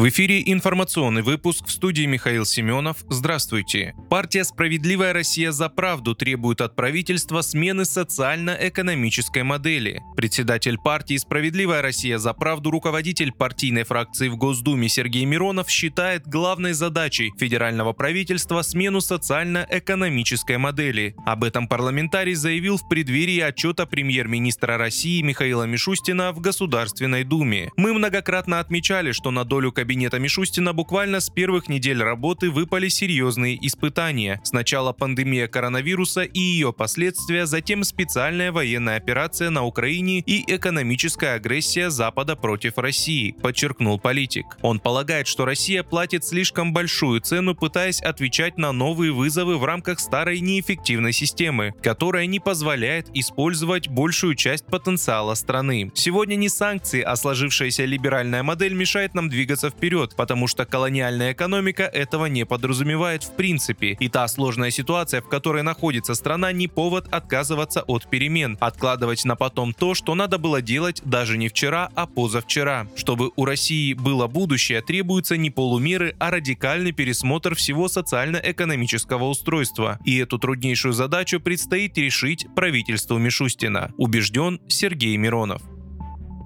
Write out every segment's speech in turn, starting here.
В эфире информационный выпуск в студии Михаил Семенов. Здравствуйте. Партия «Справедливая Россия за правду» требует от правительства смены социально-экономической модели. Председатель партии «Справедливая Россия за правду» руководитель партийной фракции в Госдуме Сергей Миронов считает главной задачей федерального правительства смену социально-экономической модели. Об этом парламентарий заявил в преддверии отчета премьер-министра России Михаила Мишустина в Государственной Думе. Мы многократно отмечали, что на долю кабинета кабинета Мишустина буквально с первых недель работы выпали серьезные испытания. Сначала пандемия коронавируса и ее последствия, затем специальная военная операция на Украине и экономическая агрессия Запада против России, подчеркнул политик. Он полагает, что Россия платит слишком большую цену, пытаясь отвечать на новые вызовы в рамках старой неэффективной системы, которая не позволяет использовать большую часть потенциала страны. Сегодня не санкции, а сложившаяся либеральная модель мешает нам двигаться вперед потому что колониальная экономика этого не подразумевает в принципе. И та сложная ситуация, в которой находится страна, не повод отказываться от перемен, откладывать на потом то, что надо было делать даже не вчера, а позавчера. Чтобы у России было будущее, требуются не полумеры, а радикальный пересмотр всего социально-экономического устройства. И эту труднейшую задачу предстоит решить правительству Мишустина, убежден Сергей Миронов.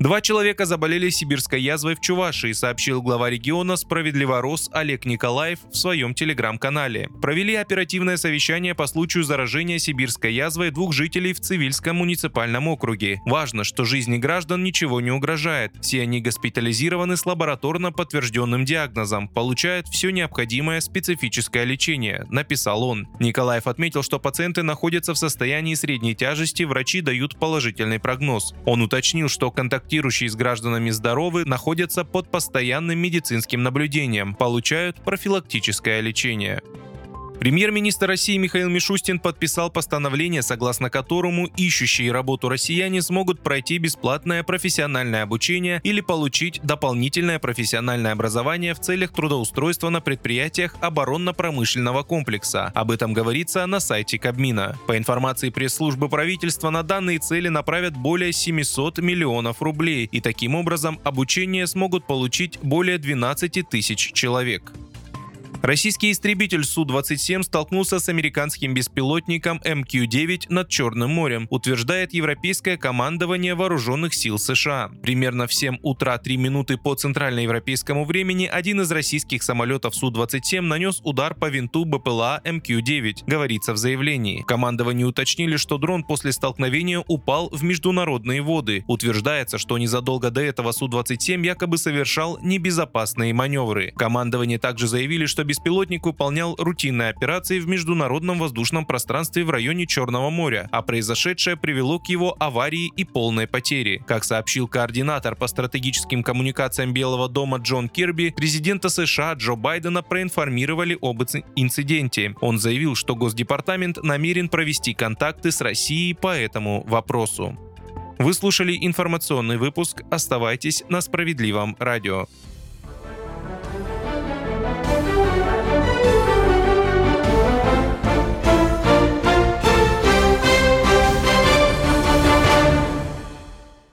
Два человека заболели сибирской язвой в Чувашии, сообщил глава региона «Справедливо Рос» Олег Николаев в своем телеграм-канале. Провели оперативное совещание по случаю заражения сибирской язвой двух жителей в Цивильском муниципальном округе. Важно, что жизни граждан ничего не угрожает. Все они госпитализированы с лабораторно подтвержденным диагнозом, получают все необходимое специфическое лечение, написал он. Николаев отметил, что пациенты находятся в состоянии средней тяжести, врачи дают положительный прогноз. Он уточнил, что контакт контактирующие с гражданами здоровы, находятся под постоянным медицинским наблюдением, получают профилактическое лечение. Премьер-министр России Михаил Мишустин подписал постановление, согласно которому ищущие работу россияне смогут пройти бесплатное профессиональное обучение или получить дополнительное профессиональное образование в целях трудоустройства на предприятиях оборонно-промышленного комплекса. Об этом говорится на сайте Кабмина. По информации пресс-службы правительства, на данные цели направят более 700 миллионов рублей, и таким образом обучение смогут получить более 12 тысяч человек. Российский истребитель Су-27 столкнулся с американским беспилотником МК-9 над Черным морем, утверждает Европейское командование вооруженных сил США. Примерно в 7 утра 3 минуты по центральноевропейскому времени один из российских самолетов Су-27 нанес удар по винту БПЛА МК-9, говорится в заявлении. Командование уточнили, что дрон после столкновения упал в международные воды. Утверждается, что незадолго до этого Су-27 якобы совершал небезопасные маневры. Командование также заявили, что беспилотник выполнял рутинные операции в международном воздушном пространстве в районе Черного моря, а произошедшее привело к его аварии и полной потере. Как сообщил координатор по стратегическим коммуникациям Белого дома Джон Кирби, президента США Джо Байдена проинформировали об инциденте. Он заявил, что Госдепартамент намерен провести контакты с Россией по этому вопросу. Вы слушали информационный выпуск. Оставайтесь на справедливом радио.